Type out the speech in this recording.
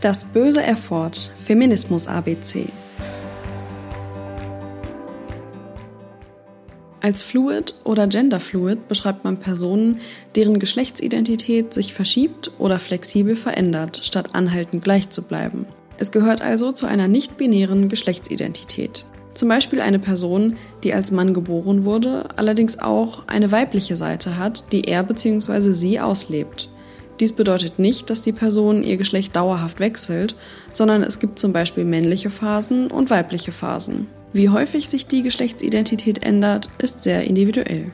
Das böse Erford Feminismus ABC. Als fluid oder genderfluid beschreibt man Personen, deren Geschlechtsidentität sich verschiebt oder flexibel verändert, statt anhaltend gleich zu bleiben. Es gehört also zu einer nicht-binären Geschlechtsidentität. Zum Beispiel eine Person, die als Mann geboren wurde, allerdings auch eine weibliche Seite hat, die er bzw. sie auslebt. Dies bedeutet nicht, dass die Person ihr Geschlecht dauerhaft wechselt, sondern es gibt zum Beispiel männliche Phasen und weibliche Phasen. Wie häufig sich die Geschlechtsidentität ändert, ist sehr individuell.